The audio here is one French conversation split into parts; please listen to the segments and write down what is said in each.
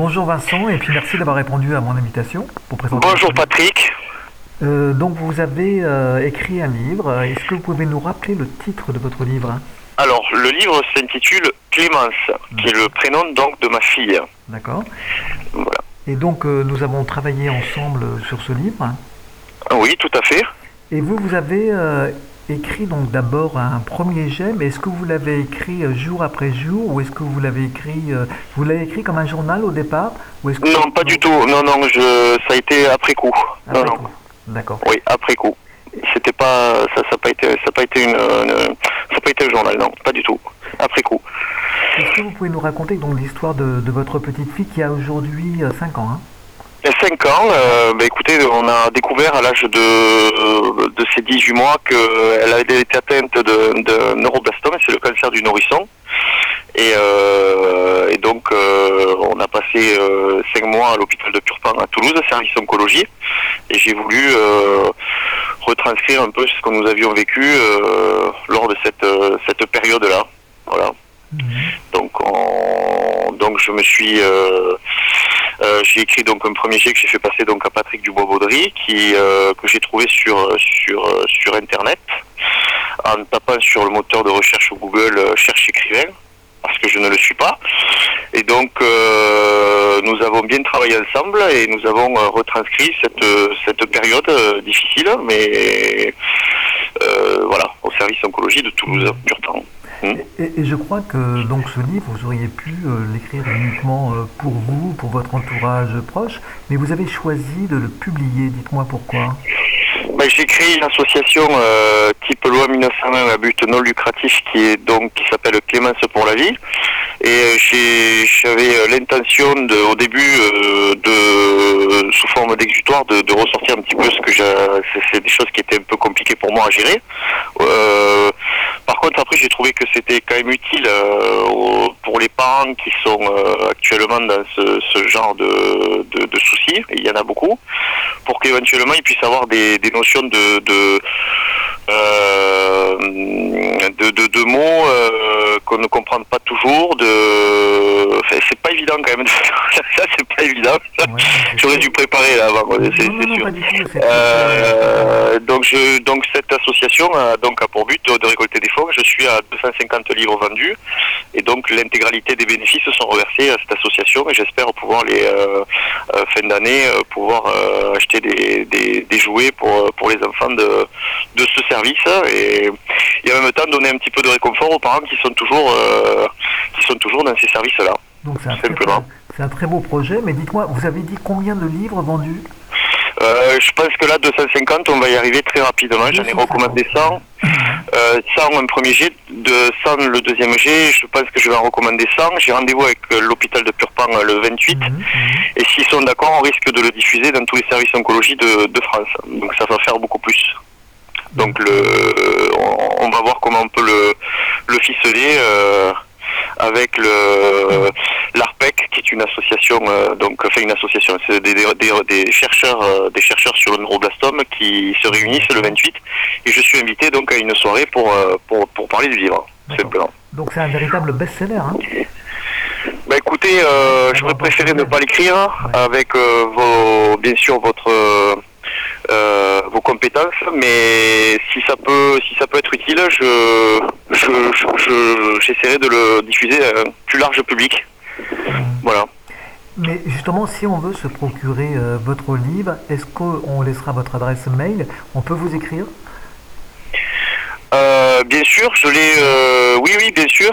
bonjour Vincent, et puis merci d'avoir répondu à mon invitation pour présenter. Bonjour Patrick. Euh, donc vous avez euh, écrit un livre. Est-ce que vous pouvez nous rappeler le titre de votre livre? Alors, le livre s'intitule Clémence, qui est le prénom donc de ma fille. D'accord. Voilà. Et donc euh, nous avons travaillé ensemble sur ce livre. Oui, tout à fait. Et vous, vous avez écrit donc d'abord un premier jet, mais est-ce que vous l'avez écrit euh, jour après jour ou est-ce que vous l'avez écrit, euh, vous l'avez écrit comme un journal au départ ou est-ce que Non, pas du tout. Non, non, je, ça a été après coup. Après non, non. D'accord. Oui, après coup. C'était pas, ça, ça pas été, ça pas été une, une- ça pas été un journal, non, pas du tout. Après coup. Est-ce que vous pouvez nous raconter donc l'histoire de, de votre petite fille qui a aujourd'hui 5 ans hein? Il y a 5 ans, euh, bah, écoutez, on a découvert à l'âge de, de ses 18 mois qu'elle avait été atteinte de, de neuroblastome, c'est le cancer du nourrisson. Et, euh, et donc, euh, on a passé 5 mois à l'hôpital de Purpan à Toulouse, service oncologie. Et j'ai voulu euh, retranscrire un peu ce que nous avions vécu euh, lors de cette, euh, cette période-là. Voilà. Donc, on- donc je me suis, euh, euh, j'ai écrit donc un premier jet que j'ai fait passer donc à Patrick Dubois-Baudry, qui euh, que j'ai trouvé sur sur euh, sur internet en tapant sur le moteur de recherche Google cherche écrivain parce que je ne le suis pas. Et donc nous avons bien travaillé ensemble et nous avons retranscrit cette cette période difficile, mais voilà au service oncologie de Toulouse, Purtan. et, et je crois que donc ce livre, vous auriez pu euh, l'écrire uniquement euh, pour vous, pour votre entourage proche, mais vous avez choisi de le publier. Dites-moi pourquoi. Ben, j'ai créé une association euh, type loi 1901 à but non lucratif qui est donc qui s'appelle Clémence pour la vie et euh, j'avais euh, l'intention au début de sous forme d'exutoire de, ressortir un petit peu ce que c'est- des choses qui étaient un peu compliquées pour moi à gérer. Par contre après j'ai trouvé que c'était quand même utile pour les parents qui sont actuellement dans ce, genre de, soucis. Il y en a beaucoup pour qu'éventuellement ils puissent avoir des, notions de de, euh, de, de- de mots euh, qu'on ne comprend pas toujours. De, c'est pas évident quand même. c'est pas évident. Ouais, J'aurais dû préparer là avant, c'est sûr. tout. Euh, donc, je, donc cette association a donc a pour but de, de récolter des fonds. Je suis à 250 livres vendus et donc l'intégralité des bénéfices sont reversés à cette association et j'espère pouvoir les euh, euh, fin d'année euh, pouvoir euh, acheter des, des, des jouets pour pour les enfants de de ce service et, et en même temps donner un petit peu de réconfort aux parents qui sont toujours qui sont toujours dans ces services là. Donc c'est un, très, simplement. C'est un très beau projet, mais dites-moi, vous avez dit combien de livres vendus? Euh, je pense que là, 250, on va y arriver très rapidement. J'en ai 250. recommandé 100. Euh, 100 un premier jet, de 100 le deuxième jet. Je pense que je vais en recommander 100. J'ai rendez-vous avec euh, l'hôpital de Purpan euh, le 28. Mhm, mhm. Et s'ils sont d'accord, on risque de le diffuser dans tous les services oncologie de, de France. Donc ça va faire beaucoup plus. Donc le, on, on va voir comment on peut le, le ficeler euh, avec le l'ARPEC, qui est une association, euh, donc enfin une association, c'est des, des, chercheurs, euh, des chercheurs sur le neuroblastome qui se réunissent le 28. Et je suis invité donc à une soirée pour euh, pour, pour parler du livre, simplement. Donc c'est un véritable best-seller. Hein Bah écoutez, euh, j'aurais préféré ne pas l'écrire avec vos, bien sûr votre euh, vos compétences, mais si ça peut si ça peut être utile, je je- je- je- j'essaierai de le diffuser à un plus large public. Voilà. Mais justement, si on veut se procurer euh, votre livre, est-ce qu'on laissera votre adresse mail? On peut vous écrire? Euh, bien sûr, je l'ai. euh, oui, oui, bien sûr.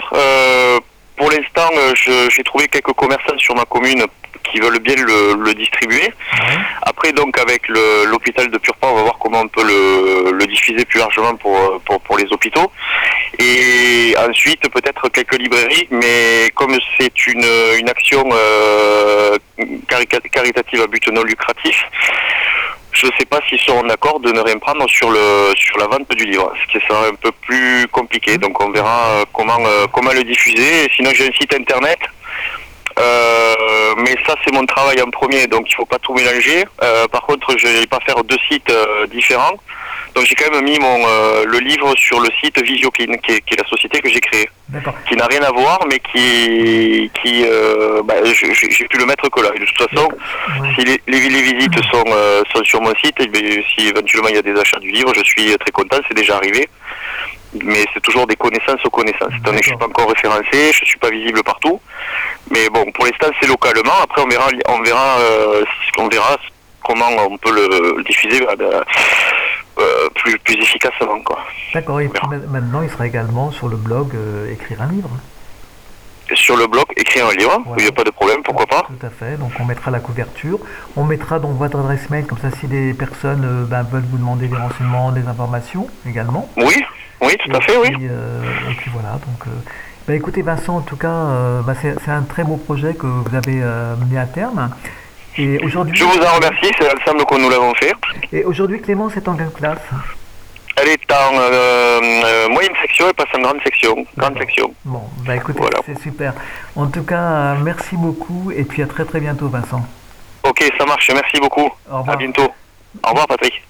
Pour l'instant, j'ai trouvé quelques commerçants sur ma commune qui veulent bien le, le distribuer. Après, donc, avec l'hôpital de Purpan, on va voir comment on peut le, le diffuser plus largement pour, pour, pour les hôpitaux. Et ensuite, peut-être quelques librairies, mais comme c'est une, une action euh, caritative à but non lucratif, je ne sais pas s'ils seront d'accord de ne rien prendre sur le sur la vente du livre, ce qui sera un peu plus compliqué. Donc on verra euh, comment euh, comment le diffuser. Et sinon j'ai un site internet Euh, mais ça, c'est mon travail en premier, donc il faut pas tout mélanger. Euh, par contre, je vais pas faire deux sites euh, différents. Donc j'ai quand même mis mon le livre sur le site Visioclean, qui est, qui est la société que j'ai créée, qui n'a rien à voir, mais qui qui bah, j'ai pu le mettre que là. Et de toute façon, Ouais. si les, les, les visites sont sont sur mon site, et bien, si éventuellement il y a des achats du livre, je suis très content, c'est déjà arrivé. Mais c'est toujours des connaissances aux connaissances. Je suis pas encore référencé, je suis pas visible partout. Mais bon, pour l'instant, c'est localement. Après, on verra, on verra, euh, on verra comment on peut le, diffuser euh, euh, plus, plus efficacement, quoi. D'accord. Et maintenant, il sera également sur le blog euh, écrire un livre. Sur le blog, écrire un livre, Voilà. il n'y a pas de problème, pourquoi pas. Tout à fait. Donc on mettra la couverture. On mettra donc votre adresse mail, comme ça si des personnes ben, veulent vous demander des renseignements, des informations également. Oui, oui, tout à fait, oui. puis, et puis voilà. Donc, ben, écoutez Vincent, en tout cas, euh, ben, c'est c'est un très beau projet que vous avez euh, mené à terme. Et aujourd'hui, Je vous en remercie, c'est ensemble que nous l'avons fait. Et aujourd'hui, Clémence est en quelle classe? Elle est en euh, euh, moyenne section et passe en grande section. Grande D'accord. section. Bon, bah écoutez, Voilà. c'est super. En tout cas, merci beaucoup et puis à très très bientôt, Vincent. Ok, ça marche, merci beaucoup. Au revoir. À bientôt. Au revoir, Patrick.